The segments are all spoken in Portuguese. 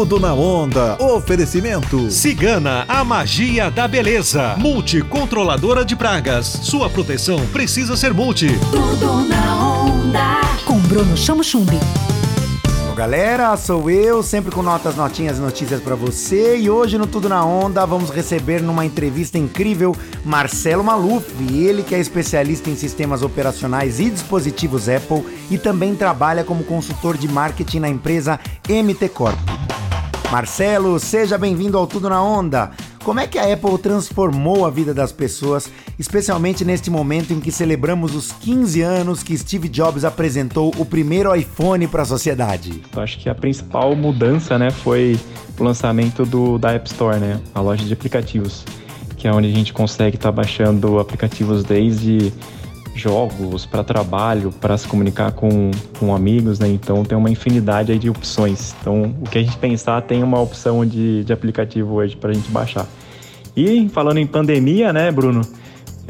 Tudo na onda. Oferecimento. Cigana, a magia da beleza. Multicontroladora de pragas. Sua proteção precisa ser multi. Tudo na onda. Com Bruno Chamo Chumbi. Galera, sou eu, sempre com notas, notinhas e notícias para você. E hoje no Tudo na Onda vamos receber numa entrevista incrível Marcelo Maluf, ele que é especialista em sistemas operacionais e dispositivos Apple e também trabalha como consultor de marketing na empresa MT Corp. Marcelo, seja bem-vindo ao Tudo na Onda. Como é que a Apple transformou a vida das pessoas, especialmente neste momento em que celebramos os 15 anos que Steve Jobs apresentou o primeiro iPhone para a sociedade? Eu acho que a principal mudança, né, foi o lançamento do da App Store, né, a loja de aplicativos, que é onde a gente consegue estar tá baixando aplicativos desde jogos, para trabalho, para se comunicar com, com amigos, né? Então tem uma infinidade aí de opções. Então o que a gente pensar tem uma opção de, de aplicativo hoje para a gente baixar. E falando em pandemia, né, Bruno?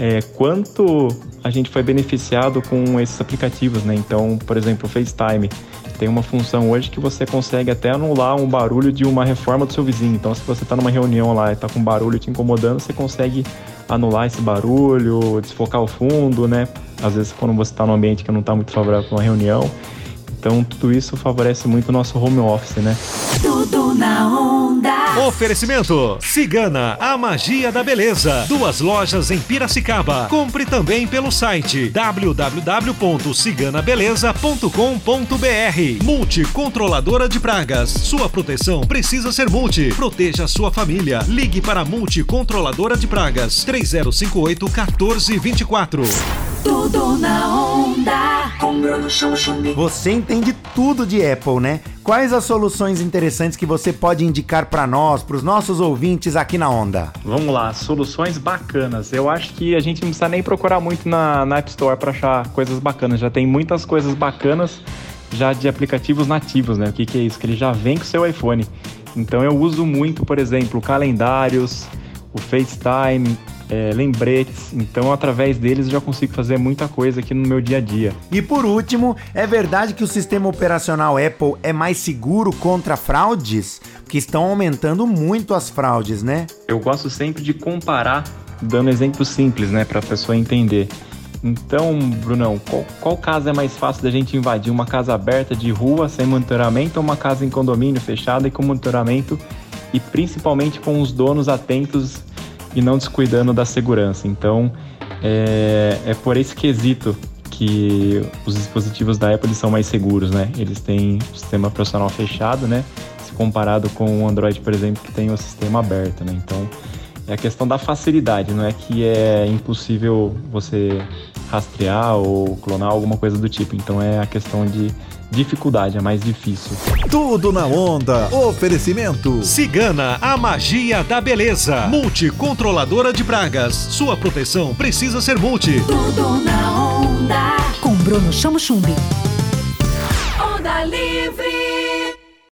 É, quanto a gente foi beneficiado com esses aplicativos, né? Então, por exemplo, o FaceTime tem uma função hoje que você consegue até anular um barulho de uma reforma do seu vizinho. Então, se você está numa reunião lá e está com barulho te incomodando, você consegue anular esse barulho, desfocar o fundo, né? Às vezes quando você está num ambiente que não está muito favorável para uma reunião. Então tudo isso favorece muito o nosso home office, né? Tudo na onda. Oferecimento: Cigana, a magia da beleza. Duas lojas em Piracicaba. Compre também pelo site www.ciganabeleza.com.br. Multicontroladora de pragas. Sua proteção precisa ser multi. Proteja a sua família. Ligue para a Multicontroladora de Pragas 3058 1424. Tudo na onda. Você entende tudo de Apple, né? Quais as soluções interessantes que você pode indicar para nós, para os nossos ouvintes aqui na Onda? Vamos lá, soluções bacanas. Eu acho que a gente não precisa nem procurar muito na, na App Store para achar coisas bacanas. Já tem muitas coisas bacanas já de aplicativos nativos, né? O que, que é isso? Que ele já vem com o seu iPhone. Então eu uso muito, por exemplo, calendários, o FaceTime, é, lembretes. Então, através deles, eu já consigo fazer muita coisa aqui no meu dia a dia. E por último, é verdade que o sistema operacional Apple é mais seguro contra fraudes? Que estão aumentando muito as fraudes, né? Eu gosto sempre de comparar, dando exemplos simples, né, para a pessoa entender. Então, Brunão, qual, qual caso é mais fácil da gente invadir? Uma casa aberta de rua sem monitoramento ou uma casa em condomínio fechada e com monitoramento e principalmente com os donos atentos e não descuidando da segurança. Então, é, é por esse quesito que os dispositivos da Apple são mais seguros, né? Eles têm o sistema operacional fechado, né? Se comparado com o Android, por exemplo, que tem o sistema aberto, né? Então, é a questão da facilidade, não é que é impossível você rastrear ou clonar alguma coisa do tipo. Então, é a questão de dificuldade, é mais difícil. Tudo na onda. Oferecimento. Cigana, a magia da beleza. Multicontroladora de pragas. Sua proteção precisa ser multi. Tudo na onda. Com Bruno Chamo Chumbi. Onda livre.